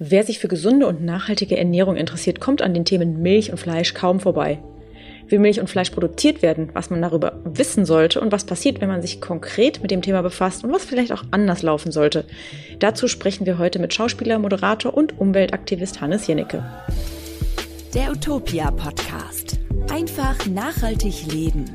Wer sich für gesunde und nachhaltige Ernährung interessiert, kommt an den Themen Milch und Fleisch kaum vorbei. Wie Milch und Fleisch produziert werden, was man darüber wissen sollte und was passiert, wenn man sich konkret mit dem Thema befasst und was vielleicht auch anders laufen sollte. Dazu sprechen wir heute mit Schauspieler, Moderator und Umweltaktivist Hannes Jennecke. Der Utopia Podcast. Einfach nachhaltig leben.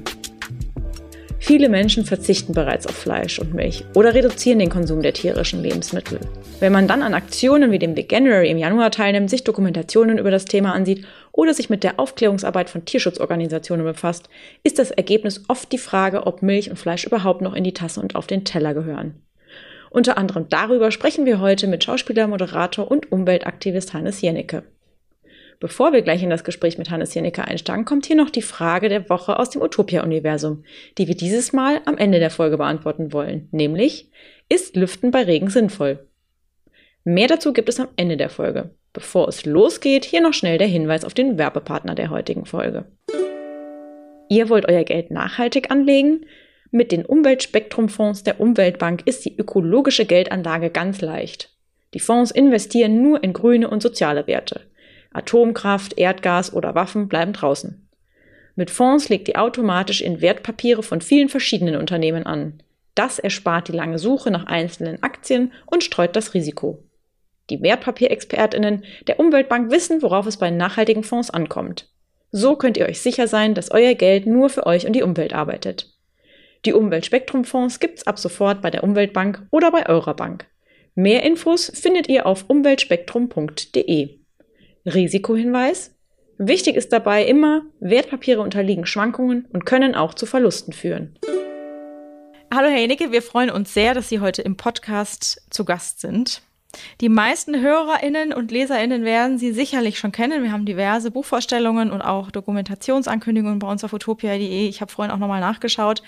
Viele Menschen verzichten bereits auf Fleisch und Milch oder reduzieren den Konsum der tierischen Lebensmittel. Wenn man dann an Aktionen wie dem Veganuary im Januar teilnimmt, sich Dokumentationen über das Thema ansieht oder sich mit der Aufklärungsarbeit von Tierschutzorganisationen befasst, ist das Ergebnis oft die Frage, ob Milch und Fleisch überhaupt noch in die Tasse und auf den Teller gehören. Unter anderem darüber sprechen wir heute mit Schauspieler, Moderator und Umweltaktivist Hannes Jennecke. Bevor wir gleich in das Gespräch mit Hannes Jennecke einsteigen, kommt hier noch die Frage der Woche aus dem Utopia-Universum, die wir dieses Mal am Ende der Folge beantworten wollen, nämlich, ist Lüften bei Regen sinnvoll? Mehr dazu gibt es am Ende der Folge. Bevor es losgeht, hier noch schnell der Hinweis auf den Werbepartner der heutigen Folge. Ihr wollt euer Geld nachhaltig anlegen? Mit den Umweltspektrumfonds der Umweltbank ist die ökologische Geldanlage ganz leicht. Die Fonds investieren nur in grüne und soziale Werte. Atomkraft, Erdgas oder Waffen bleiben draußen. Mit Fonds legt ihr automatisch in Wertpapiere von vielen verschiedenen Unternehmen an. Das erspart die lange Suche nach einzelnen Aktien und streut das Risiko. Die Wertpapierexpertinnen der Umweltbank wissen, worauf es bei nachhaltigen Fonds ankommt. So könnt ihr euch sicher sein, dass euer Geld nur für euch und die Umwelt arbeitet. Die Umweltspektrumfonds gibt's ab sofort bei der Umweltbank oder bei eurer Bank. Mehr Infos findet ihr auf umweltspektrum.de. Risikohinweis. Wichtig ist dabei immer, Wertpapiere unterliegen Schwankungen und können auch zu Verlusten führen. Hallo Herr Jenicke, wir freuen uns sehr, dass Sie heute im Podcast zu Gast sind. Die meisten HörerInnen und LeserInnen werden Sie sicherlich schon kennen. Wir haben diverse Buchvorstellungen und auch Dokumentationsankündigungen bei uns auf utopia.de. Ich habe vorhin auch nochmal nachgeschaut.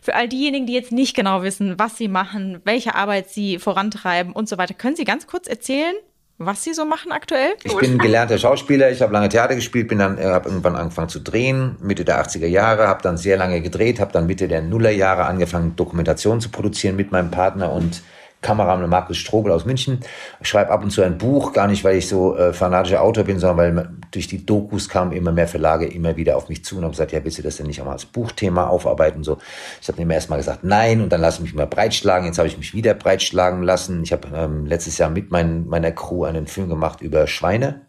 Für all diejenigen, die jetzt nicht genau wissen, was Sie machen, welche Arbeit Sie vorantreiben und so weiter, können Sie ganz kurz erzählen, was Sie so machen aktuell? Ich bin gelernter Schauspieler, ich habe lange Theater gespielt, bin dann äh, habe irgendwann angefangen zu drehen, Mitte der 80er Jahre, habe dann sehr lange gedreht, habe dann Mitte der Nullerjahre angefangen Dokumentation zu produzieren mit meinem Partner und Kameramann Markus Strobel aus München. Ich schreibe ab und zu ein Buch, gar nicht, weil ich so äh, fanatischer Autor bin, sondern weil durch die Dokus kamen immer mehr Verlage immer wieder auf mich zu und haben gesagt, ja, willst du das denn nicht auch mal als Buchthema aufarbeiten? So, ich habe mir erst mal gesagt, nein, und dann lasse ich mich mal breitschlagen. Jetzt habe ich mich wieder breitschlagen lassen. Ich habe ähm, letztes Jahr mit mein, meiner Crew einen Film gemacht über Schweine.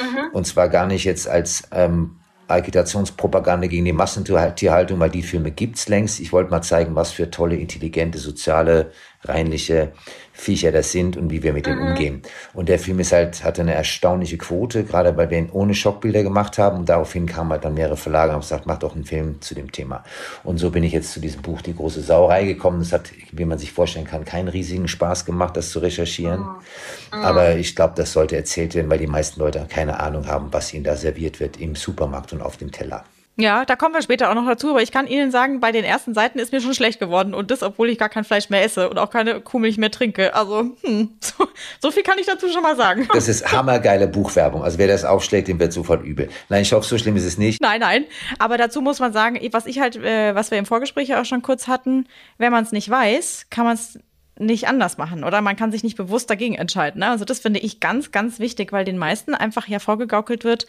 Mhm. Und zwar gar nicht jetzt als ähm, Agitationspropaganda gegen die Massentierhaltung, weil die Filme gibt's längst. Ich wollte mal zeigen, was für tolle, intelligente, soziale, reinliche Viecher das sind und wie wir mit denen mhm. umgehen. Und der Film ist halt, hatte eine erstaunliche Quote, gerade weil wir ihn ohne Schockbilder gemacht haben. Und daraufhin kamen halt dann mehrere Verlage und haben gesagt, mach doch einen Film zu dem Thema. Und so bin ich jetzt zu diesem Buch Die große Sauerei gekommen. Es hat, wie man sich vorstellen kann, keinen riesigen Spaß gemacht, das zu recherchieren. Mhm. mhm. Aber ich glaube, das sollte erzählt werden, weil die meisten Leute keine Ahnung haben, was ihnen da serviert wird im Supermarkt und auf dem Teller. Ja, da kommen wir später auch noch dazu, aber ich kann Ihnen sagen, bei den ersten Seiten ist mir schon schlecht geworden und das, obwohl ich gar kein Fleisch mehr esse und auch keine Kuhmilch mehr trinke. Also, hm, so, so viel kann ich dazu schon mal sagen. Das ist hammergeile Buchwerbung. Also wer das aufschlägt, dem wird sofort übel. Nein, ich hoffe, so schlimm ist es nicht. Nein, nein. Aber dazu muss man sagen, was ich halt, äh, was wir im Vorgespräch auch schon kurz hatten, wenn man es nicht weiß, kann man es nicht anders machen oder man kann sich nicht bewusst dagegen entscheiden. Ne? Also das finde ich ganz, ganz wichtig, weil den meisten einfach ja vorgegaukelt wird,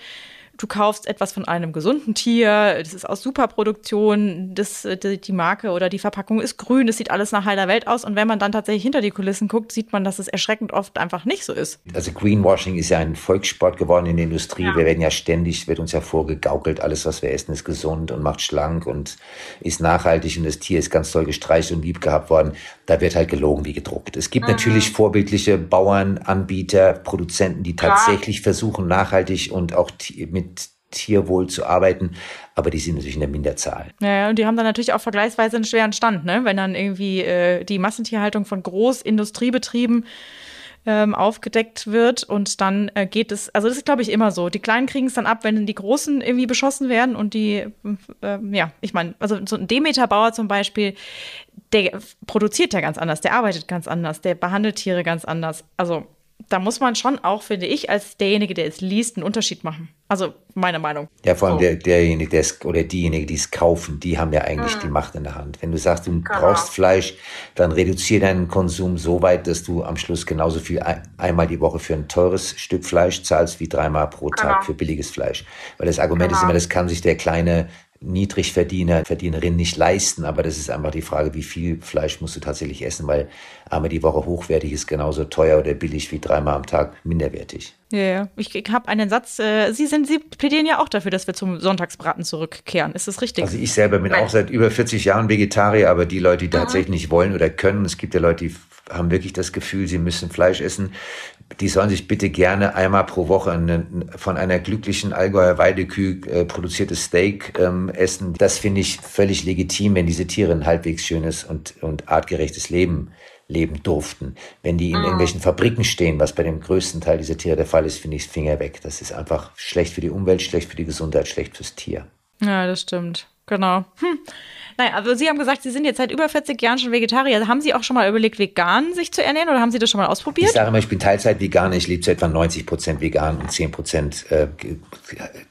du kaufst etwas von einem gesunden Tier, das ist aus Superproduktion, das, die Marke oder die Verpackung ist grün, das sieht alles nach heiler Welt aus. Und wenn man dann tatsächlich hinter die Kulissen guckt, sieht man, dass es erschreckend oft einfach nicht so ist. Also Greenwashing ist ja ein Volkssport geworden in der Industrie. Ja. Wir werden ja ständig, wird uns ja vorgegaukelt, alles, was wir essen, ist gesund und macht schlank und ist nachhaltig und das Tier ist ganz toll gestreichelt und lieb gehabt worden. Da wird halt gelogen wie gedruckt. Es gibt mhm. natürlich vorbildliche Bauern, Anbieter, Produzenten, die tatsächlich ja. versuchen, nachhaltig und auch mit Tierwohl zu arbeiten, aber die sind natürlich in der Minderzahl. Ja, und die haben dann natürlich auch vergleichsweise einen schweren Stand, ne? wenn dann irgendwie äh, die Massentierhaltung von Großindustriebetrieben ähm, aufgedeckt wird und dann äh, geht es, also das ist glaube ich immer so. Die Kleinen kriegen es dann ab, wenn die Großen irgendwie beschossen werden und die, äh, ja, ich meine, also so ein Demeter-Bauer zum Beispiel, der produziert ja ganz anders, der arbeitet ganz anders, der behandelt Tiere ganz anders. Also da muss man schon auch, finde ich, als derjenige, der es liest, einen Unterschied machen. Also meine Meinung. Ja, vor allem so. der, derjenige, der es, oder diejenigen, die es kaufen, die haben ja eigentlich hm. die Macht in der Hand. Wenn du sagst, du genau. brauchst Fleisch, dann reduziere deinen Konsum so weit, dass du am Schluss genauso viel ein, einmal die Woche für ein teures Stück Fleisch zahlst, wie dreimal pro Tag genau. für billiges Fleisch. Weil das Argument genau. ist immer, das kann sich der kleine Niedrigverdiener, Verdienerin nicht leisten. Aber das ist einfach die Frage, wie viel Fleisch musst du tatsächlich essen, weil einmal die Woche hochwertig ist genauso teuer oder billig wie dreimal am Tag minderwertig. Ja, ja. ich, ich habe einen Satz. Äh, Sie sind, Sie plädieren ja auch dafür, dass wir zum Sonntagsbraten zurückkehren. Ist das richtig? Also ich selber bin auch seit über 40 Jahren Vegetarier, aber die Leute, die tatsächlich nicht wollen oder können, es gibt ja Leute, die haben wirklich das Gefühl, sie müssen Fleisch essen die sollen sich bitte gerne einmal pro Woche eine, von einer glücklichen Allgäuer Weidekühe äh, produziertes Steak ähm, essen. Das finde ich völlig legitim, wenn diese Tiere ein halbwegs schönes und, und artgerechtes Leben leben durften. Wenn die in mhm. irgendwelchen Fabriken stehen, was bei dem größten Teil dieser Tiere der Fall ist, finde ich Finger weg. Das ist einfach schlecht für die Umwelt, schlecht für die Gesundheit, schlecht fürs Tier. Ja, das stimmt. Genau. Hm. Naja, also Sie haben gesagt, Sie sind jetzt seit über 40 Jahren schon Vegetarier. Haben Sie auch schon mal überlegt, vegan sich zu ernähren oder haben Sie das schon mal ausprobiert? Ich sage immer, ich bin Teilzeit-Veganer. Ich lebe zu etwa 90 Prozent vegan und 10 Prozent äh,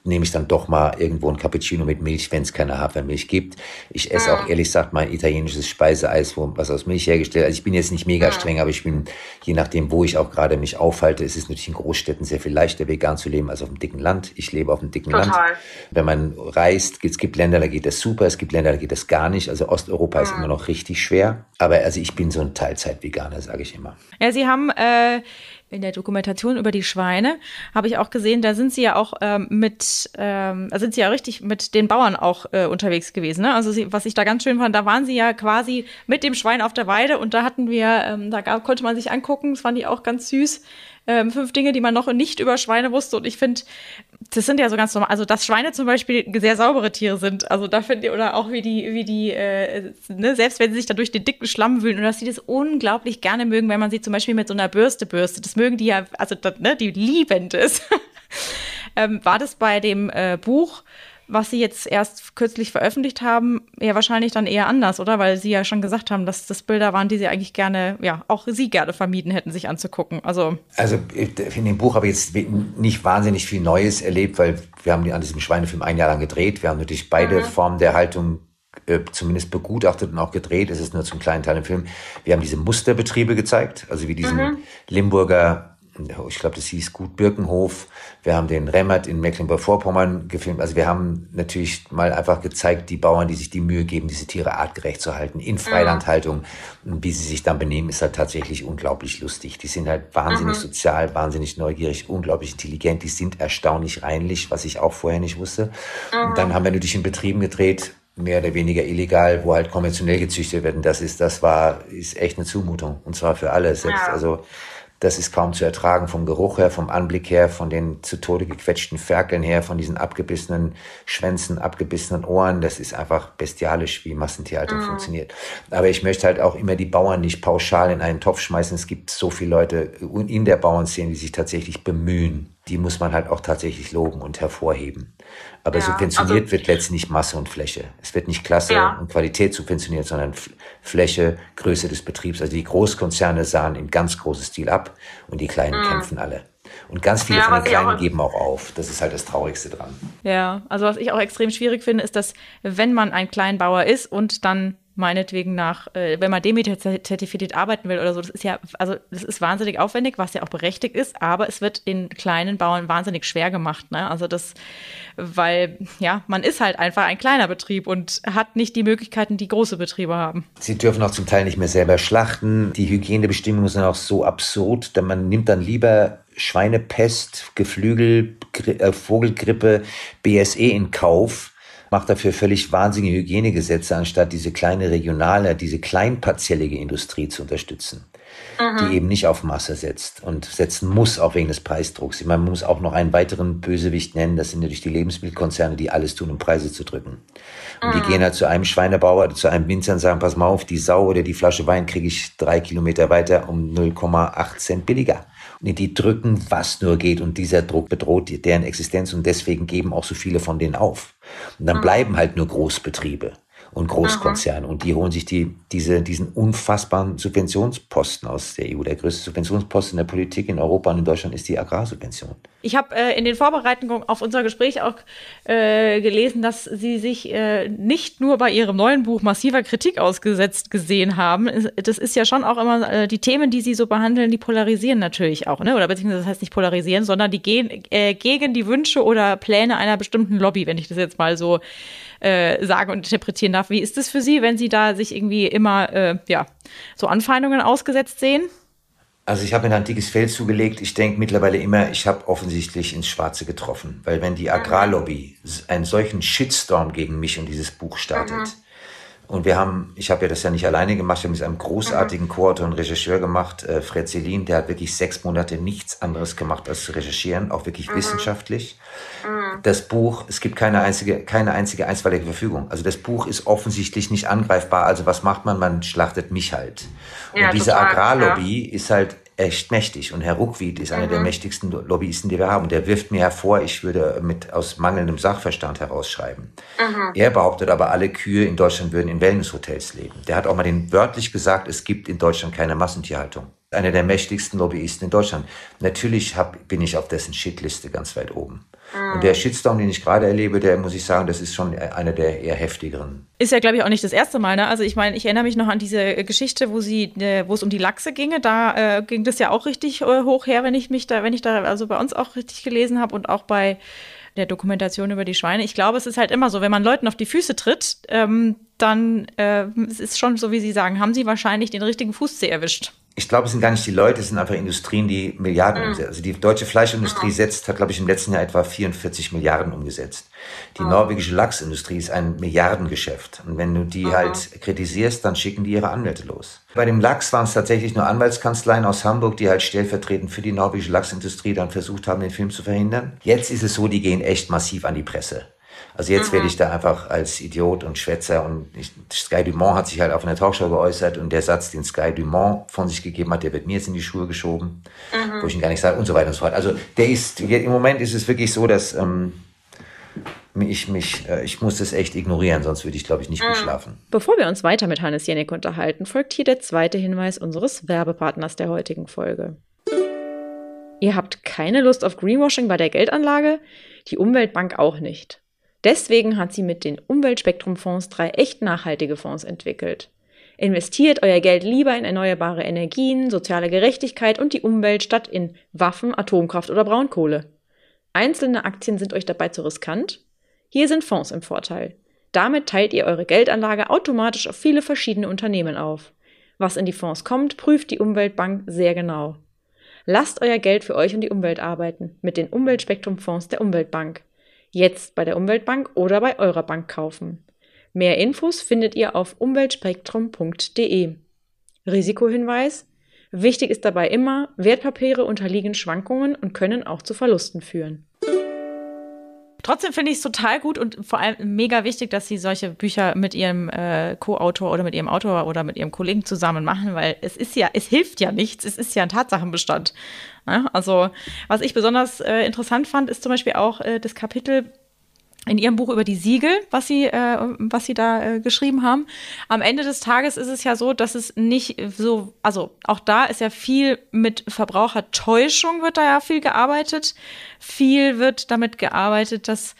nehme ich dann doch mal irgendwo ein Cappuccino mit Milch, wenn es keine Hafermilch gibt. Ich esse auch ehrlich gesagt mein italienisches Speiseeis, wo, was aus Milch hergestellt Also ich bin jetzt nicht mega streng, aber ich bin, je nachdem, wo ich auch gerade mich aufhalte, ist es natürlich in Großstädten sehr viel leichter, vegan zu leben als auf dem dicken Land. Ich lebe auf dem dicken Total. Land. Wenn man reist, es gibt Länder, da geht das super, es gibt Länder, da geht das gar nicht. Also Osteuropa mhm. ist immer noch richtig schwer. Aber also ich bin so ein Teilzeit-Veganer, sage ich immer. Ja, Sie haben äh, in der Dokumentation über die Schweine, habe ich auch gesehen, da sind Sie ja auch ähm, mit, ähm, da sind Sie ja richtig mit den Bauern auch äh, unterwegs gewesen. Ne? Also Sie, was ich da ganz schön fand, da waren Sie ja quasi mit dem Schwein auf der Weide und da hatten wir, ähm, da gab, konnte man sich angucken, das fand ich auch ganz süß ähm, fünf Dinge, die man noch nicht über Schweine wusste. Und ich finde, das sind ja so ganz normal. Also, dass Schweine zum Beispiel sehr saubere Tiere sind. Also, da finde ich, oder auch wie die, wie die, äh, ne, selbst wenn sie sich da durch den dicken Schlamm wühlen und dass sie das unglaublich gerne mögen, wenn man sie zum Beispiel mit so einer Bürste bürstet. Das mögen die ja, also, das, ne, die lieben das. ähm, war das bei dem äh, Buch was Sie jetzt erst kürzlich veröffentlicht haben, ja wahrscheinlich dann eher anders, oder? Weil Sie ja schon gesagt haben, dass das Bilder waren, die Sie eigentlich gerne, ja, auch Sie gerne vermieden hätten, sich anzugucken. Also, also in dem Buch habe ich jetzt nicht wahnsinnig viel Neues erlebt, weil wir haben an diesem Schweinefilm ein Jahr lang gedreht. Wir haben natürlich beide mhm. Formen der Haltung äh, zumindest begutachtet und auch gedreht. Es ist nur zum kleinen Teil im Film. Wir haben diese Musterbetriebe gezeigt, also wie diesen mhm. Limburger ich glaube, das hieß Gut Birkenhof. Wir haben den Remmert in Mecklenburg-Vorpommern gefilmt. Also wir haben natürlich mal einfach gezeigt, die Bauern, die sich die Mühe geben, diese Tiere artgerecht zu halten, in Freilandhaltung. Und wie sie sich dann benehmen, ist halt tatsächlich unglaublich lustig. Die sind halt wahnsinnig mhm. sozial, wahnsinnig neugierig, unglaublich intelligent. Die sind erstaunlich reinlich, was ich auch vorher nicht wusste. Mhm. Und dann haben wir natürlich in Betrieben gedreht, mehr oder weniger illegal, wo halt konventionell gezüchtet werden. Das ist, das war, ist echt eine Zumutung. Und zwar für alle. Selbst, ja. also, das ist kaum zu ertragen vom Geruch her, vom Anblick her, von den zu Tode gequetschten Ferkeln her, von diesen abgebissenen Schwänzen, abgebissenen Ohren. Das ist einfach bestialisch, wie Massentierhaltung mhm. funktioniert. Aber ich möchte halt auch immer die Bauern nicht pauschal in einen Topf schmeißen. Es gibt so viele Leute in der Bauernszene, die sich tatsächlich bemühen. Die muss man halt auch tatsächlich loben und hervorheben. Aber ja, subventioniert also, wird letztlich Masse und Fläche. Es wird nicht Klasse ja. und Qualität subventioniert, sondern Fläche, Größe des Betriebs. Also die Großkonzerne sahen in ganz großes Stil ab und die Kleinen mhm. kämpfen alle. Und ganz viele ja, von den Kleinen geben auch auf. Das ist halt das Traurigste dran. Ja, also was ich auch extrem schwierig finde, ist, dass wenn man ein Kleinbauer ist und dann meinetwegen nach, äh, wenn man Demeter-zertifiziert arbeiten will oder so, das ist ja, also das ist wahnsinnig aufwendig, was ja auch berechtigt ist, aber es wird den kleinen Bauern wahnsinnig schwer gemacht. Ne? Also das, weil ja, man ist halt einfach ein kleiner Betrieb und hat nicht die Möglichkeiten, die große Betriebe haben. Sie dürfen auch zum Teil nicht mehr selber schlachten. Die Hygienebestimmungen sind auch so absurd, denn man nimmt dann lieber Schweinepest, Geflügel, äh, Vogelgrippe, BSE in Kauf, macht dafür völlig wahnsinnige Hygienegesetze, anstatt diese kleine regionale, diese kleinparzellige Industrie zu unterstützen, mhm. die eben nicht auf Masse setzt und setzen muss, auch wegen des Preisdrucks. Ich meine, man muss auch noch einen weiteren Bösewicht nennen, das sind natürlich die Lebensmittelkonzerne, die alles tun, um Preise zu drücken. Und mhm. die gehen halt zu einem Schweinebauer, zu einem Winzer und sagen, pass mal auf, die Sau oder die Flasche Wein kriege ich drei Kilometer weiter um 0,8 Cent billiger die drücken, was nur geht. Und dieser Druck bedroht deren Existenz und deswegen geben auch so viele von denen auf. Und dann mhm. bleiben halt nur Großbetriebe. Und Großkonzerne. Und die holen sich die, diese, diesen unfassbaren Subventionsposten aus der EU. Der größte Subventionsposten der Politik in Europa und in Deutschland ist die Agrarsubvention. Ich habe äh, in den Vorbereitungen auf unser Gespräch auch äh, gelesen, dass Sie sich äh, nicht nur bei Ihrem neuen Buch massiver Kritik ausgesetzt gesehen haben. Das ist ja schon auch immer, äh, die Themen, die Sie so behandeln, die polarisieren natürlich auch, ne? oder beziehungsweise das heißt nicht polarisieren, sondern die gehen äh, gegen die Wünsche oder Pläne einer bestimmten Lobby, wenn ich das jetzt mal so äh, sagen und interpretieren darf. Wie ist es für Sie, wenn Sie da sich irgendwie immer äh, ja, so Anfeindungen ausgesetzt sehen? Also ich habe mir ein dickes Feld zugelegt. Ich denke mittlerweile immer, ich habe offensichtlich ins Schwarze getroffen. Weil wenn die Agrarlobby einen solchen Shitstorm gegen mich und dieses Buch startet, mhm. Und wir haben, ich habe ja das ja nicht alleine gemacht, wir haben mit einem großartigen Co-Autor und Regisseur gemacht, äh, Fred Selin, der hat wirklich sechs Monate nichts anderes gemacht als zu recherchieren, auch wirklich mhm. wissenschaftlich. Mhm. Das Buch, es gibt keine einzige, keine einzige einstweilige Verfügung. Also das Buch ist offensichtlich nicht angreifbar. Also was macht man? Man schlachtet mich halt. Ja, und diese total, Agrarlobby ja. ist halt echt mächtig. Und Herr Ruckwied ist einer mhm. der mächtigsten Lobbyisten, die wir haben. Und der wirft mir hervor, ich würde mit aus mangelndem Sachverstand herausschreiben. Mhm. Er behauptet aber, alle Kühe in Deutschland würden in Wellnesshotels leben. Der hat auch mal den wörtlich gesagt, es gibt in Deutschland keine Massentierhaltung. Einer der mächtigsten Lobbyisten in Deutschland. Natürlich hab, bin ich auf dessen Shitliste ganz weit oben. Und der Shitstorm, den ich gerade erlebe, der muss ich sagen, das ist schon einer der eher heftigeren. Ist ja, glaube ich, auch nicht das erste Mal. Ne? Also ich meine, ich erinnere mich noch an diese Geschichte, wo sie, äh, wo es um die Lachse ginge. Da äh, ging das ja auch richtig äh, hoch her, wenn ich mich da, wenn ich da also bei uns auch richtig gelesen habe und auch bei der Dokumentation über die Schweine. Ich glaube, es ist halt immer so, wenn man Leuten auf die Füße tritt, ähm, dann äh, es ist schon so, wie Sie sagen, haben Sie wahrscheinlich den richtigen Fußzeh erwischt ich glaube, es sind gar nicht die Leute, es sind einfach Industrien, die Milliarden mhm. umsetzen. Also die deutsche Fleischindustrie mhm. setzt, hat, glaube ich, im letzten Jahr etwa 44 Milliarden umgesetzt. Die mhm. norwegische Lachsindustrie ist ein Milliardengeschäft. Und wenn du die mhm. halt kritisierst, dann schicken die ihre Anwälte los. Bei dem Lachs waren es tatsächlich nur Anwaltskanzleien aus Hamburg, die halt stellvertretend für die norwegische Lachsindustrie dann versucht haben, den Film zu verhindern. Jetzt ist es so, die gehen echt massiv an die Presse. Also jetzt mhm. werde ich da einfach als Idiot und Schwätzer und ich, Sky Dumont hat sich halt auf einer Talkshow geäußert und der Satz, den Sky Dumont von sich gegeben hat, der wird mir jetzt in die Schuhe geschoben, mhm. wo ich ihn gar nicht sage und so weiter und so fort. Also der ist, im Moment ist es wirklich so, dass ähm, ich mich, äh, ich muss das echt ignorieren, sonst würde ich, glaube ich, nicht gut mhm. schlafen. Bevor wir uns weiter mit Hannes Jenek unterhalten, folgt hier der zweite Hinweis unseres Werbepartners der heutigen Folge. Ihr habt keine Lust auf Greenwashing bei der Geldanlage? Die Umweltbank auch nicht. Deswegen hat sie mit den Umweltspektrumfonds drei echt nachhaltige Fonds entwickelt. Investiert euer Geld lieber in erneuerbare Energien, soziale Gerechtigkeit und die Umwelt statt in Waffen, Atomkraft oder Braunkohle. Einzelne Aktien sind euch dabei zu riskant? Hier sind Fonds im Vorteil. Damit teilt ihr eure Geldanlage automatisch auf viele verschiedene Unternehmen auf. Was in die Fonds kommt, prüft die Umweltbank sehr genau. Lasst euer Geld für euch und die Umwelt arbeiten mit den Umweltspektrumfonds der Umweltbank. Jetzt bei der Umweltbank oder bei eurer Bank kaufen. Mehr Infos findet ihr auf umweltspektrum.de. Risikohinweis. Wichtig ist dabei immer, Wertpapiere unterliegen Schwankungen und können auch zu Verlusten führen. Trotzdem finde ich es total gut und vor allem mega wichtig, dass Sie solche Bücher mit Ihrem äh, Co-Autor oder mit Ihrem Autor oder mit Ihrem Kollegen zusammen machen, weil es ist ja, es hilft ja nichts, es ist ja ein Tatsachenbestand. Ja, also, was ich besonders äh, interessant fand, ist zum Beispiel auch äh, das Kapitel in ihrem Buch über die Siegel, was sie, äh, was sie da äh, geschrieben haben. Am Ende des Tages ist es ja so, dass es nicht so, also auch da ist ja viel mit Verbrauchertäuschung wird da ja viel gearbeitet. Viel wird damit gearbeitet, dass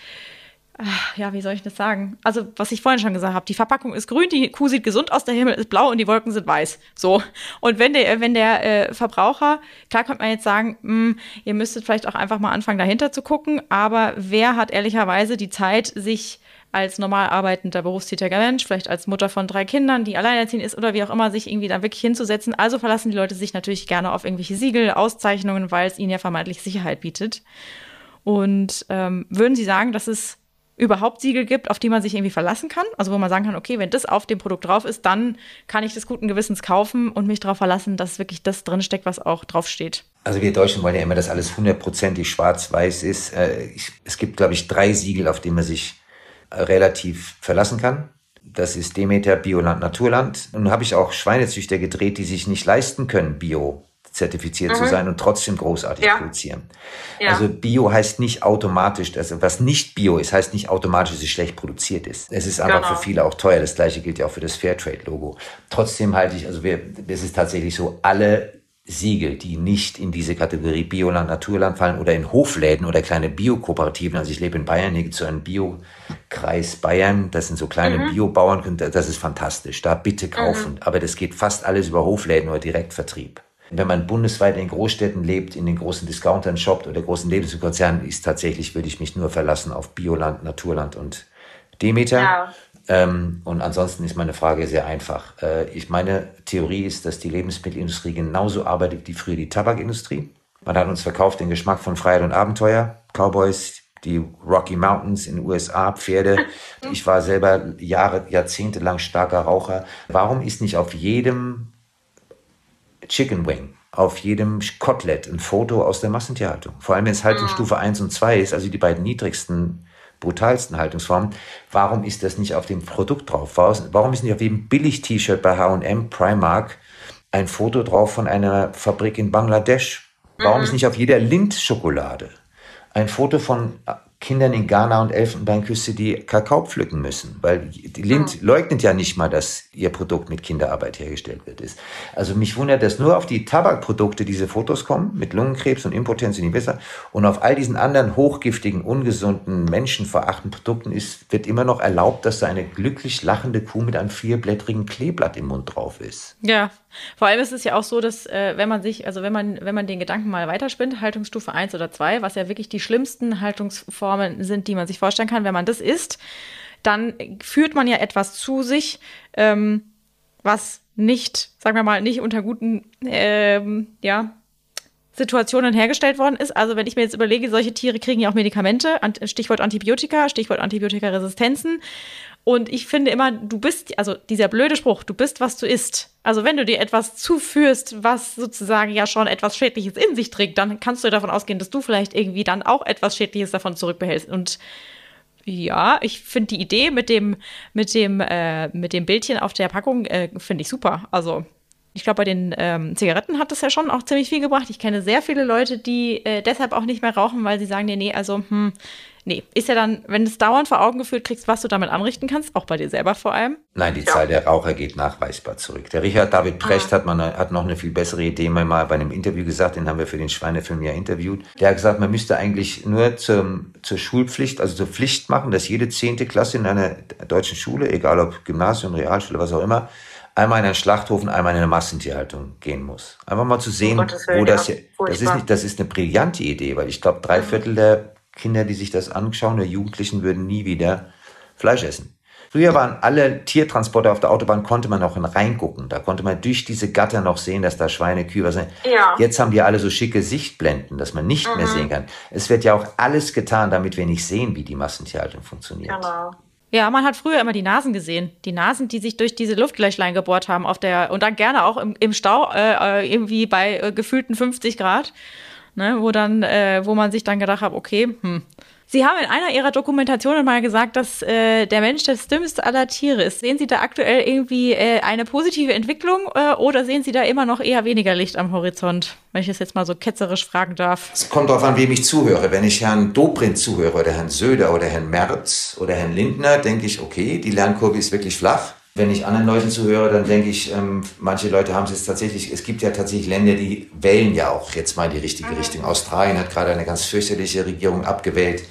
ja, wie soll ich das sagen? Also, was ich vorhin schon gesagt habe, die Verpackung ist grün, die Kuh sieht gesund aus, der Himmel ist blau und die Wolken sind weiß. So. Und wenn der, wenn der äh, Verbraucher, klar könnte man jetzt sagen, mh, hm, ihr müsstet vielleicht auch einfach mal anfangen, dahinter zu gucken, aber wer hat ehrlicherweise die Zeit, sich als normal arbeitender berufstätiger Mensch, vielleicht als Mutter von drei Kindern, die alleinerziehend ist oder wie auch immer, sich irgendwie da wirklich hinzusetzen. Also verlassen die Leute sich natürlich gerne auf irgendwelche Siegel, Auszeichnungen, weil es ihnen ja vermeintlich Sicherheit bietet. Und ähm, würden Sie sagen, dass es überhaupt Siegel gibt, auf die man sich irgendwie verlassen kann. Also wo man sagen kann, okay, wenn das auf dem Produkt drauf ist, dann kann ich das guten Gewissens kaufen und mich darauf verlassen, dass wirklich das drinsteckt, was auch draufsteht. Also wir Deutschen wollen ja immer, dass alles hundertprozentig schwarz-weiß ist. Äh, es gibt, glaube ich, drei Siegel, auf die man sich äh, relativ verlassen kann. Das ist Demeter, Bioland, Naturland. Nun habe ich auch Schweinezüchter gedreht, die sich nicht leisten können, Bio zertifiziert mhm. zu sein und trotzdem großartig ja. produzieren. Ja. Also Bio heißt nicht automatisch, also was nicht Bio ist, heißt nicht automatisch, dass es schlecht produziert ist. Es ist einfach genau. für viele auch teuer. Das gleiche gilt ja auch für das Fairtrade-Logo. Trotzdem halte ich, also wir, es ist tatsächlich so, alle Siegel, die nicht in diese Kategorie Bioland, Naturland fallen oder in Hofläden oder kleine Biokooperativen. Also ich lebe in Bayern, hier gibt es so einen Biokreis Bayern, das sind so kleine mhm. Biobauern, das ist fantastisch. Da bitte kaufen. Mhm. Aber das geht fast alles über Hofläden oder Direktvertrieb. Wenn man bundesweit in Großstädten lebt, in den großen Discountern shoppt oder großen Lebensmittelkonzernen, ist tatsächlich, würde ich mich nur verlassen auf Bioland, Naturland und Demeter. Ja. Ähm, und ansonsten ist meine Frage sehr einfach. Äh, ich meine Theorie ist, dass die Lebensmittelindustrie genauso arbeitet wie früher die Tabakindustrie. Man hat uns verkauft den Geschmack von Freiheit und Abenteuer, Cowboys, die Rocky Mountains in den USA, Pferde. Ich war selber Jahre, Jahrzehnte lang starker Raucher. Warum ist nicht auf jedem Chicken Wing, auf jedem Kotelett ein Foto aus der Massentierhaltung? Vor allem, wenn es Haltungsstufe 1 und 2 ist, also die beiden niedrigsten brutalsten Haltungsformen. Warum ist das nicht auf dem Produkt drauf? Warum ist nicht auf jedem Billig-T-Shirt bei H&M, Primark ein Foto drauf von einer Fabrik in Bangladesch? Warum mhm. ist nicht auf jeder Lindt-Schokolade ein Foto von Kindern in Ghana und Elfenbeinküste, die Kakao pflücken müssen. Weil die Lind mhm. leugnet ja nicht mal, dass ihr Produkt mit Kinderarbeit hergestellt wird. Ist. Also mich wundert, dass nur auf die Tabakprodukte diese Fotos kommen, mit Lungenkrebs und Impotenz in die besser. Und auf all diesen anderen hochgiftigen, ungesunden, menschenverachtenden Produkten ist, wird immer noch erlaubt, dass da eine glücklich lachende Kuh mit einem vierblättrigen Kleeblatt im Mund drauf ist. Ja, vor allem ist es ja auch so, dass äh, wenn man sich, also wenn man, wenn man den Gedanken mal weiterspinnt, Haltungsstufe 1 oder 2, was ja wirklich die schlimmsten Haltungsformen sind, die man sich vorstellen kann, wenn man das isst, dann führt man ja etwas zu sich, ähm, was nicht, sagen wir mal, nicht unter guten, ähm, ja, Situationen hergestellt worden ist. Also wenn ich mir jetzt überlege, solche Tiere kriegen ja auch Medikamente, Stichwort Antibiotika, Stichwort Antibiotikaresistenzen. Und ich finde immer, du bist, also dieser blöde Spruch, du bist, was du isst. Also wenn du dir etwas zuführst, was sozusagen ja schon etwas Schädliches in sich trägt, dann kannst du davon ausgehen, dass du vielleicht irgendwie dann auch etwas Schädliches davon zurückbehältst. Und ja, ich finde die Idee mit dem, mit dem, äh, mit dem Bildchen auf der Packung, äh, finde ich super. Also ich glaube, bei den ähm, Zigaretten hat das ja schon auch ziemlich viel gebracht. Ich kenne sehr viele Leute, die äh, deshalb auch nicht mehr rauchen, weil sie sagen, nee, nee, also, hm, Nee, ist ja dann, wenn du es dauernd vor Augen geführt kriegst, was du damit anrichten kannst, auch bei dir selber vor allem? Nein, die ja. Zahl der Raucher geht nachweisbar zurück. Der Richard David Precht ah. hat, man, hat noch eine viel bessere Idee mal bei einem Interview gesagt, den haben wir für den Schweinefilm ja interviewt. Der hat gesagt, man müsste eigentlich nur zum, zur Schulpflicht, also zur Pflicht machen, dass jede zehnte Klasse in einer deutschen Schule, egal ob Gymnasium, Realschule, was auch immer, einmal in einen Schlachthof und einmal in eine Massentierhaltung gehen muss. Einfach mal zu sehen, oh Willen, wo das, ja, das ist nicht, das ist eine brillante Idee, weil ich glaube, drei mhm. Viertel der Kinder, die sich das anschauen, der Jugendlichen würden nie wieder Fleisch essen. Früher waren alle Tiertransporte auf der Autobahn, konnte man auch reingucken. Da konnte man durch diese Gatter noch sehen, dass da Schweine, Kühe was sind. Ja. Jetzt haben die alle so schicke Sichtblenden, dass man nicht mhm. mehr sehen kann. Es wird ja auch alles getan, damit wir nicht sehen, wie die Massentierhaltung funktioniert. Genau. Ja, man hat früher immer die Nasen gesehen. Die Nasen, die sich durch diese Luftgleichlein gebohrt haben auf der und dann gerne auch im, im Stau, äh, äh irgendwie bei äh, gefühlten 50 Grad ne, wo dann, äh, wo man sich dann gedacht hat, okay, hm. Sie haben in einer Ihrer Dokumentationen mal gesagt, dass äh, der Mensch das dümmste aller Tiere ist. Sehen Sie da aktuell irgendwie äh, eine positive Entwicklung äh, oder sehen Sie da immer noch eher weniger Licht am Horizont, wenn ich es jetzt mal so ketzerisch fragen darf? Es kommt darauf an, wem ich zuhöre. Wenn ich Herrn Dobrindt zuhöre oder Herrn Söder oder Herrn Merz oder Herrn Lindner, denke ich, okay, die Lernkurve ist wirklich flach. Wenn ich anderen Leuten zuhöre, dann denke ich, ähm, manche Leute haben es jetzt tatsächlich, es gibt ja tatsächlich Länder, die wählen ja auch jetzt mal in die richtige mhm. Richtung. Australien hat gerade eine ganz fürchterliche Regierung abgewählt.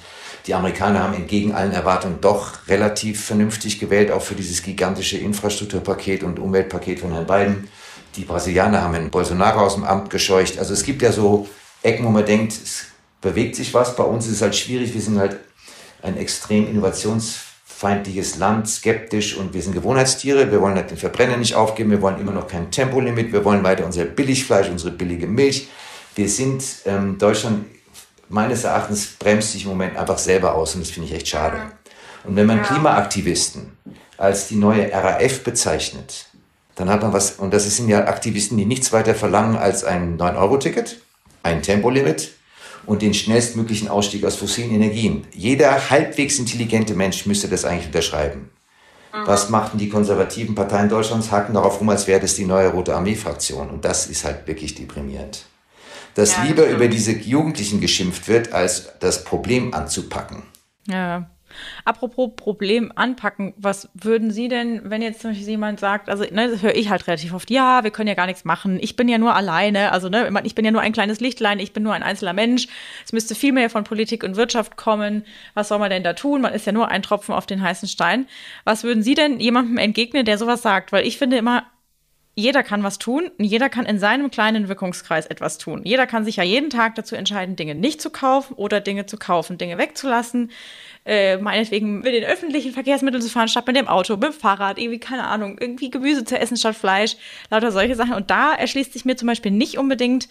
Die Amerikaner haben entgegen allen Erwartungen doch relativ vernünftig gewählt, auch für dieses gigantische Infrastrukturpaket und Umweltpaket von Herrn Biden. Die Brasilianer haben Herrn Bolsonaro aus dem Amt gescheucht. Also es gibt ja so Ecken, wo man denkt, es bewegt sich was. Bei uns ist es halt schwierig. Wir sind halt ein extrem innovations feindliches Land, skeptisch und wir sind Gewohnheitstiere. Wir wollen halt den Verbrenner nicht aufgeben. Wir wollen immer noch kein Tempolimit. Wir wollen weiter unser Billigfleisch, unsere billige Milch. Wir sind, ähm, Deutschland meines Erachtens bremst sich im Moment einfach selber aus und das finde ich echt schade. Und wenn man Klimaaktivisten als die neue RAF bezeichnet, dann hat man was, und das sind ja Aktivisten, die nichts weiter verlangen als ein 9-Euro-Ticket, ein Tempolimit, und den schnellstmöglichen Ausstieg aus fossilen Energien. Jeder halbwegs intelligente Mensch müsste das eigentlich unterschreiben. Was machten die konservativen Parteien Deutschlands? Hacken darauf rum, als wäre das die neue Rote Armee-Fraktion. Und das ist halt wirklich deprimierend. Dass ja, lieber über diese Jugendlichen geschimpft wird, als das Problem anzupacken. Ja. Apropos Problem anpacken, was würden Sie denn, wenn jetzt zum Beispiel jemand sagt, also ne, das höre ich halt relativ oft, ja, wir können ja gar nichts machen, ich bin ja nur alleine, also ne, ich bin ja nur ein kleines Lichtlein, ich bin nur ein einzelner Mensch, es müsste viel mehr von Politik und Wirtschaft kommen, was soll man denn da tun, man ist ja nur ein Tropfen auf den heißen Stein. Was würden Sie denn jemandem entgegnen, der sowas sagt? Weil ich finde immer, jeder kann was tun und jeder kann in seinem kleinen Wirkungskreis etwas tun. Jeder kann sich ja jeden Tag dazu entscheiden, Dinge nicht zu kaufen oder Dinge zu kaufen, Dinge wegzulassen äh, meinetwegen mit den öffentlichen Verkehrsmitteln zu fahren, statt mit dem Auto, mit dem Fahrrad, irgendwie, keine Ahnung, irgendwie Gemüse zu essen statt Fleisch, lauter solche Sachen. Und da erschließt sich mir zum Beispiel nicht unbedingt,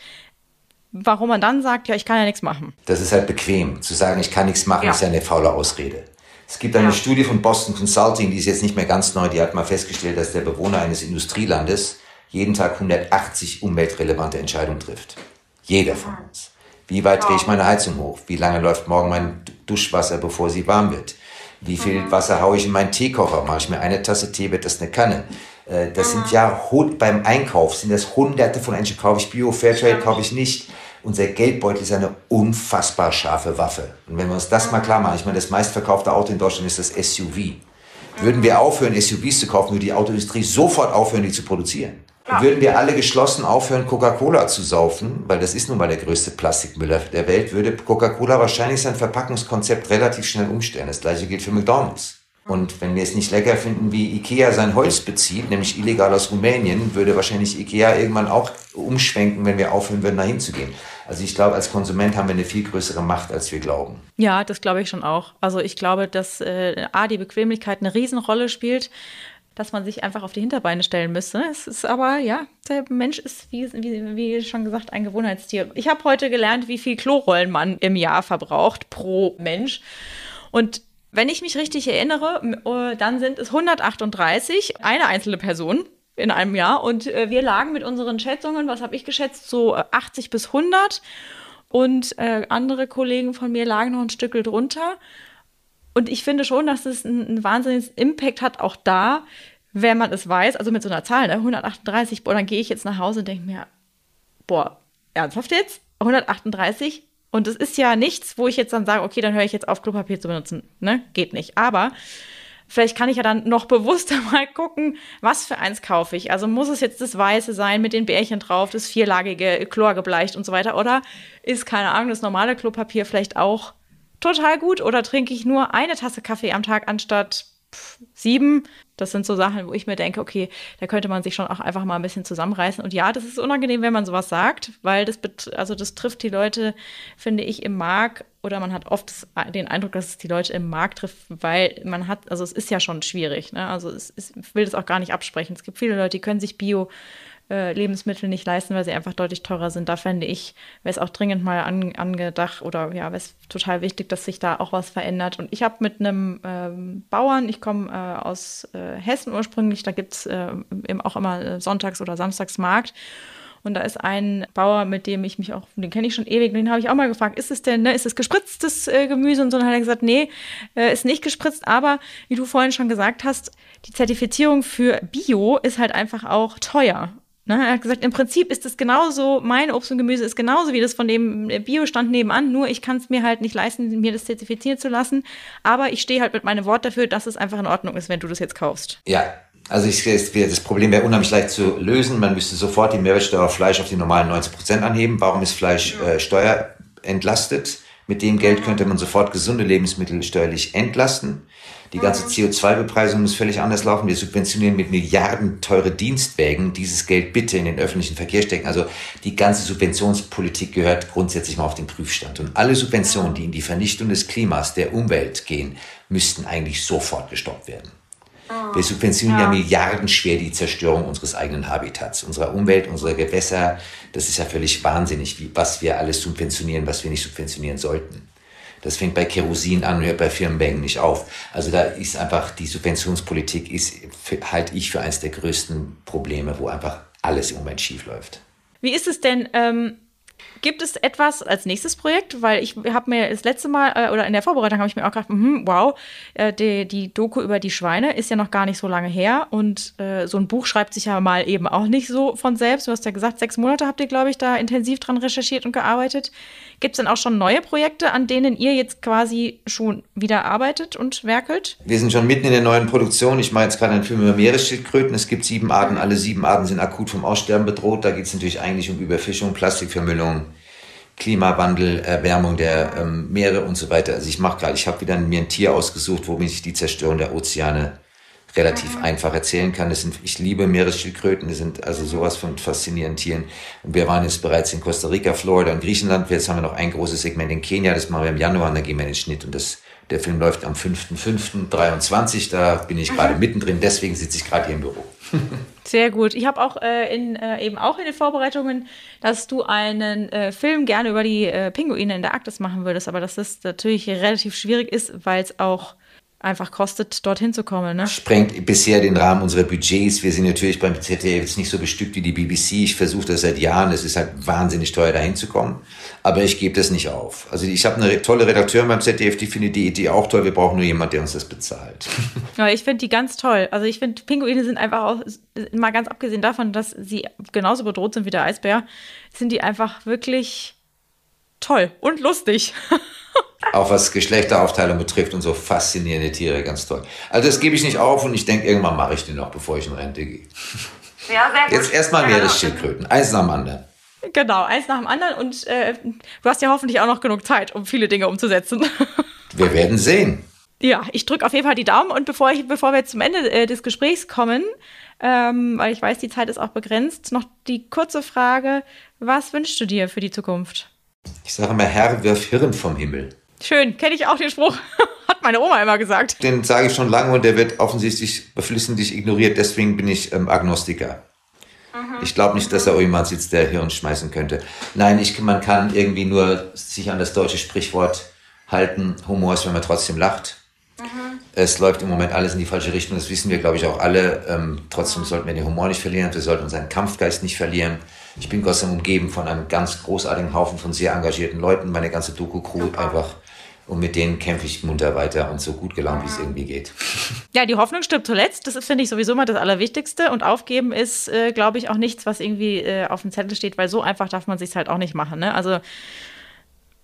warum man dann sagt, ja, ich kann ja nichts machen. Das ist halt bequem. Zu sagen, ich kann nichts machen, ja. ist ja eine faule Ausrede. Es gibt eine ja. Studie von Boston Consulting, die ist jetzt nicht mehr ganz neu, die hat mal festgestellt, dass der Bewohner eines Industrielandes jeden Tag 180 umweltrelevante Entscheidungen trifft. Jeder von uns. Wie weit drehe ich meine Heizung hoch? Wie lange läuft morgen mein Duschwasser, bevor sie warm wird? Wie viel mhm. Wasser haue ich in meinen Teekocher? Mache ich mir eine Tasse Tee, wird das eine Kanne? Äh, das sind mhm. ja beim Einkauf sind das hunderte von Menschen. Kaufe ich Bio, Fairtrade, kaufe ich nicht. Unser Geldbeutel ist eine unfassbar scharfe Waffe. Und wenn wir uns das mal klar machen, ich meine, das meistverkaufte Auto in Deutschland ist das SUV. Würden wir aufhören, SUVs zu kaufen, würde die Autoindustrie sofort aufhören, die zu produzieren. Ja. Würden wir alle geschlossen aufhören, Coca-Cola zu saufen, weil das ist nun mal der größte Plastikmüller der Welt, würde Coca-Cola wahrscheinlich sein Verpackungskonzept relativ schnell umstellen. Das gleiche gilt für McDonald's. Und wenn wir es nicht lecker finden, wie Ikea sein Holz bezieht, nämlich illegal aus Rumänien, würde wahrscheinlich Ikea irgendwann auch umschwenken, wenn wir aufhören würden, dahin zu gehen. Also ich glaube, als Konsument haben wir eine viel größere Macht, als wir glauben. Ja, das glaube ich schon auch. Also ich glaube, dass äh, A, die Bequemlichkeit eine Riesenrolle spielt dass man sich einfach auf die Hinterbeine stellen müsste. Es ist aber, ja, der Mensch ist, wie, wie, wie schon gesagt, ein Gewohnheitstier. Ich habe heute gelernt, wie viel Klorollen man im Jahr verbraucht pro Mensch. Und wenn ich mich richtig erinnere, äh, dann sind es 138, eine einzelne Person in einem Jahr. Und äh, wir lagen mit unseren Schätzungen, was habe ich geschätzt, so 80 äh, bis 100. Und äh, andere Kollegen von mir lagen noch ein Stück drunter. Und ich finde schon, dass es einen, wahnsinnigen Impact hat, auch da, wenn man es weiß, also mit so einer Zahl, ne, 138, boah, dann gehe ich jetzt nach Hause und denke mir, boah, ernsthaft jetzt? 138? Und es ist ja nichts, wo ich jetzt dann sage, okay, dann höre ich jetzt auf, Klopapier zu benutzen. Ne? Geht nicht. Aber vielleicht kann ich ja dann noch bewusster mal gucken, was für eins kaufe ich. Also muss es jetzt das Weiße sein mit den Bärchen drauf, das vierlagige, chlorgebleicht und so weiter? Oder ist, keine Ahnung, das normale Klopapier vielleicht auch total gut? Oder trinke ich nur eine Tasse Kaffee am Tag anstatt pff, sieben? Das sind so Sachen, wo ich mir denke, okay, da könnte man sich schon auch einfach mal ein bisschen zusammenreißen. Und ja, das ist unangenehm, wenn man sowas sagt, weil das, also das trifft die Leute, finde ich, im Markt oder man hat oft den Eindruck, dass es die Leute im Markt trifft, weil man hat, also es ist ja schon schwierig. Ne? Also es ich will das auch gar nicht absprechen. Es gibt viele Leute, die können sich Bio äh, Lebensmittel nicht leisten, weil sie einfach deutlich teurer sind. Da fände ich, wäre es auch dringend mal an, angedacht oder ja, wäre es total wichtig, dass sich da auch was verändert. Und ich habe mit einem ähm, Bauern, ich komme äh, aus äh, Hessen ursprünglich, da gibt es äh, eben auch immer äh, Sonntags- oder Samstagsmarkt. Und da ist ein Bauer, mit dem ich mich auch, den kenne ich schon ewig, den habe ich auch mal gefragt, ist es denn, ne, ist es gespritztes äh, Gemüse? Und so, und dann hat er gesagt, nee, äh, ist nicht gespritzt, aber wie du vorhin schon gesagt hast, die Zertifizierung für Bio ist halt einfach auch teuer. Ne, er hat gesagt, im Prinzip ist es genauso, mein Obst und Gemüse ist genauso wie das von dem Biostand nebenan, nur ich kann es mir halt nicht leisten, mir das zertifizieren zu lassen. Aber ich stehe halt mit meinem Wort dafür, dass es einfach in Ordnung ist, wenn du das jetzt kaufst. Ja, also ich, das Problem wäre unheimlich leicht zu lösen. Man müsste sofort die Mehrwertsteuer auf Fleisch auf die normalen 90 Prozent anheben. Warum ist Fleisch äh, steuerentlastet? Mit dem Geld könnte man sofort gesunde Lebensmittel steuerlich entlasten. Die ganze CO2-Bepreisung muss völlig anders laufen. Wir subventionieren mit Milliarden teure Dienstwägen. Dieses Geld bitte in den öffentlichen Verkehr stecken. Also die ganze Subventionspolitik gehört grundsätzlich mal auf den Prüfstand. Und alle Subventionen, die in die Vernichtung des Klimas, der Umwelt gehen, müssten eigentlich sofort gestoppt werden. Wir subventionieren ja. ja milliardenschwer die Zerstörung unseres eigenen Habitats, unserer Umwelt, unserer Gewässer. Das ist ja völlig wahnsinnig, wie, was wir alles subventionieren, was wir nicht subventionieren sollten. Das fängt bei Kerosin an hört bei Firmenwägen nicht auf. Also da ist einfach die Subventionspolitik ist, halte ich für eines der größten Probleme, wo einfach alles im Moment schief läuft. Wie ist es denn? Ähm Gibt es etwas als nächstes Projekt? Weil ich habe mir das letzte Mal äh, oder in der Vorbereitung habe ich mir auch gedacht, mh, wow, äh, die, die, Doku über die Schweine ist ja noch gar nicht so lange her und äh, so ein Buch schreibt sich ja mal eben auch nicht so von selbst. Du hast ja gesagt, sechs Monate habt ihr, glaube ich, da intensiv dran recherchiert und gearbeitet. Gibt es denn auch schon neue Projekte, an denen ihr jetzt quasi schon wieder arbeitet und werkelt? Wir sind schon mitten in der neuen Produktion. Ich mache jetzt gerade einen Film über Meeresschildkröten. Es gibt sieben Arten, alle sieben Arten sind akut vom Aussterben bedroht. Da geht es natürlich eigentlich um Überfischung, Plastikvermüllung, Klimawandel, Erwärmung der ähm, Meere und so weiter. Also ich mache gerade, ich habe wieder mir ein Tier ausgesucht, womit ich die Zerstörung der Ozeane relativ einfach erzählen kann. Sind, ich liebe Meeresschildkröten, die sind also sowas von faszinierenden Tieren. Und wir waren jetzt bereits in Costa Rica, Florida und Griechenland. Jetzt haben wir noch ein großes Segment in Kenia, das machen wir im Januar und dann gehen wir in den Schnitt. Und das, der Film läuft am 5.5.23, da bin ich gerade mittendrin, deswegen sitze ich gerade hier im Büro. Sehr gut. Ich habe auch äh, in, äh, eben auch in den Vorbereitungen, dass du einen äh, Film gerne über die äh, Pinguine in der Arktis machen würdest, aber dass das natürlich relativ schwierig ist, weil es auch einfach kostet, dorthin zu kommen. Ne? Sprengt bisher den Rahmen unserer Budgets. Wir sind natürlich beim ZDF jetzt nicht so bestückt wie die BBC. Ich versuche das seit Jahren. Es ist halt wahnsinnig teuer, dahin zu kommen. Aber ich gebe das nicht auf. Also ich habe eine tolle Redakteurin beim ZDF, die findet die Idee auch toll. Wir brauchen nur jemanden, der uns das bezahlt. Ja, ich finde die ganz toll. Also ich finde, Pinguine sind einfach auch, mal ganz abgesehen davon, dass sie genauso bedroht sind wie der Eisbär, sind die einfach wirklich toll und lustig. Auch was Geschlechteraufteilung betrifft und so faszinierende Tiere, ganz toll. Also das gebe ich nicht auf und ich denke, irgendwann mache ich den noch, bevor ich in Rente gehe. Ja, sehr gut. Jetzt erstmal Meeresschildkröten, eins nach dem anderen. Genau, eins nach dem anderen und äh, du hast ja hoffentlich auch noch genug Zeit, um viele Dinge umzusetzen. Wir werden sehen. Ja, ich drücke auf jeden Fall die Daumen und bevor, ich, bevor wir jetzt zum Ende äh, des Gesprächs kommen, ähm, weil ich weiß, die Zeit ist auch begrenzt, noch die kurze Frage, was wünschst du dir für die Zukunft? Ich sage mal, Herr, wirf Hirn vom Himmel. Schön, kenne ich auch den Spruch. Hat meine Oma immer gesagt. Den sage ich schon lange und der wird offensichtlich beflissentlich ignoriert. Deswegen bin ich ähm, Agnostiker. Mhm. Ich glaube nicht, dass da jemand sitzt, der Hirn schmeißen könnte. Nein, ich, man kann irgendwie nur sich an das deutsche Sprichwort halten. Humor ist, wenn man trotzdem lacht. Mhm. Es läuft im Moment alles in die falsche Richtung. Das wissen wir, glaube ich, auch alle. Ähm, trotzdem sollten wir den Humor nicht verlieren. Wir sollten unseren Kampfgeist nicht verlieren. Ich bin Gott sei Dank umgeben von einem ganz großartigen Haufen von sehr engagierten Leuten. Meine ganze Doku-Crew einfach und mit denen kämpfe ich munter weiter und so gut gelaunt, wie es irgendwie geht. Ja, die Hoffnung stirbt zuletzt. Das ist, finde ich, sowieso mal das Allerwichtigste. Und aufgeben ist, äh, glaube ich, auch nichts, was irgendwie äh, auf dem Zettel steht, weil so einfach darf man sich halt auch nicht machen. Ne? Also,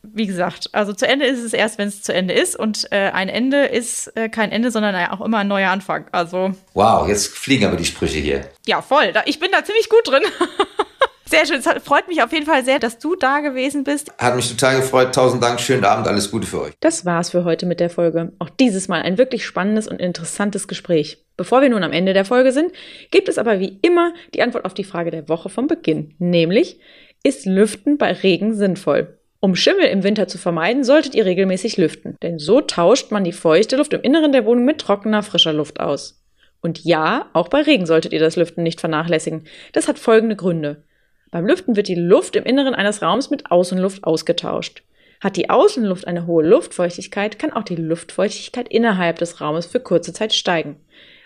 wie gesagt, also zu Ende ist es erst, wenn es zu Ende ist. Und äh, ein Ende ist äh, kein Ende, sondern auch immer ein neuer Anfang. Also. Wow, jetzt fliegen aber die Sprüche hier. Ja, voll. ich bin da ziemlich gut drin. Sehr schön. Es freut mich auf jeden Fall sehr, dass du da gewesen bist. Hat mich total gefreut. Tausend Dank. Schönen Abend. Alles Gute für euch. Das war's für heute mit der Folge. Auch dieses Mal ein wirklich spannendes und interessantes Gespräch. Bevor wir nun am Ende der Folge sind, gibt es aber wie immer die Antwort auf die Frage der Woche vom Beginn. Nämlich, ist Lüften bei Regen sinnvoll? Um Schimmel im Winter zu vermeiden, solltet ihr regelmäßig lüften, denn so tauscht man die feuchte Luft im Inneren der Wohnung mit trockener, frischer Luft aus. Und ja, auch bei Regen solltet ihr das Lüften nicht vernachlässigen. Das hat folgende Gründe. Beim Lüften wird die Luft im Inneren eines Raums mit Außenluft ausgetauscht. Hat die Außenluft eine hohe Luftfeuchtigkeit, kann auch die Luftfeuchtigkeit innerhalb des Raumes für kurze Zeit steigen.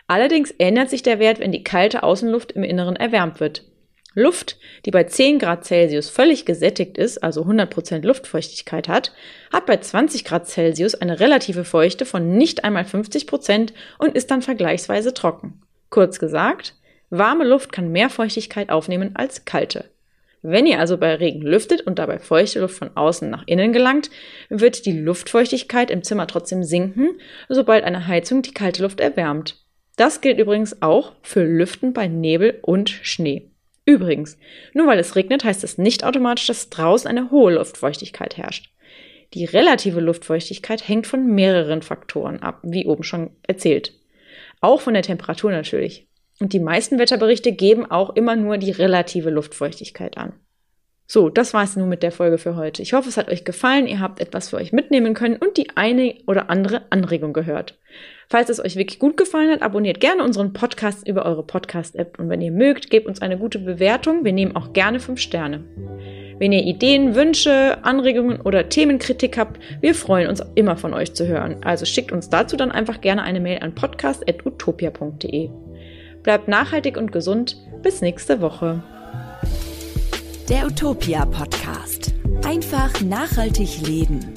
Allerdings ändert sich der Wert, wenn die kalte Außenluft im Inneren erwärmt wird. Luft, die bei 10 Grad Celsius völlig gesättigt ist, also 100% Luftfeuchtigkeit hat, hat bei 20 Grad Celsius eine relative Feuchte von nicht einmal 50% und ist dann vergleichsweise trocken. Kurz gesagt, Warme Luft kann mehr Feuchtigkeit aufnehmen als kalte. Wenn ihr also bei Regen lüftet und dabei feuchte Luft von außen nach innen gelangt, wird die Luftfeuchtigkeit im Zimmer trotzdem sinken, sobald eine Heizung die kalte Luft erwärmt. Das gilt übrigens auch für Lüften bei Nebel und Schnee. Übrigens, nur weil es regnet, heißt es nicht automatisch, dass draußen eine hohe Luftfeuchtigkeit herrscht. Die relative Luftfeuchtigkeit hängt von mehreren Faktoren ab, wie oben schon erzählt. Auch von der Temperatur natürlich. Und die meisten Wetterberichte geben auch immer nur die relative Luftfeuchtigkeit an. So, das war es nun mit der Folge für heute. Ich hoffe, es hat euch gefallen, ihr habt etwas für euch mitnehmen können und die eine oder andere Anregung gehört. Falls es euch wirklich gut gefallen hat, abonniert gerne unseren Podcast über eure Podcast-App und wenn ihr mögt, gebt uns eine gute Bewertung. Wir nehmen auch gerne 5 Sterne. Wenn ihr Ideen, Wünsche, Anregungen oder Themenkritik habt, wir freuen uns immer von euch zu hören. Also schickt uns dazu dann einfach gerne eine Mail an podcast.utopia.de. Bleibt nachhaltig und gesund. Bis nächste Woche. Der Utopia Podcast. Einfach nachhaltig leben.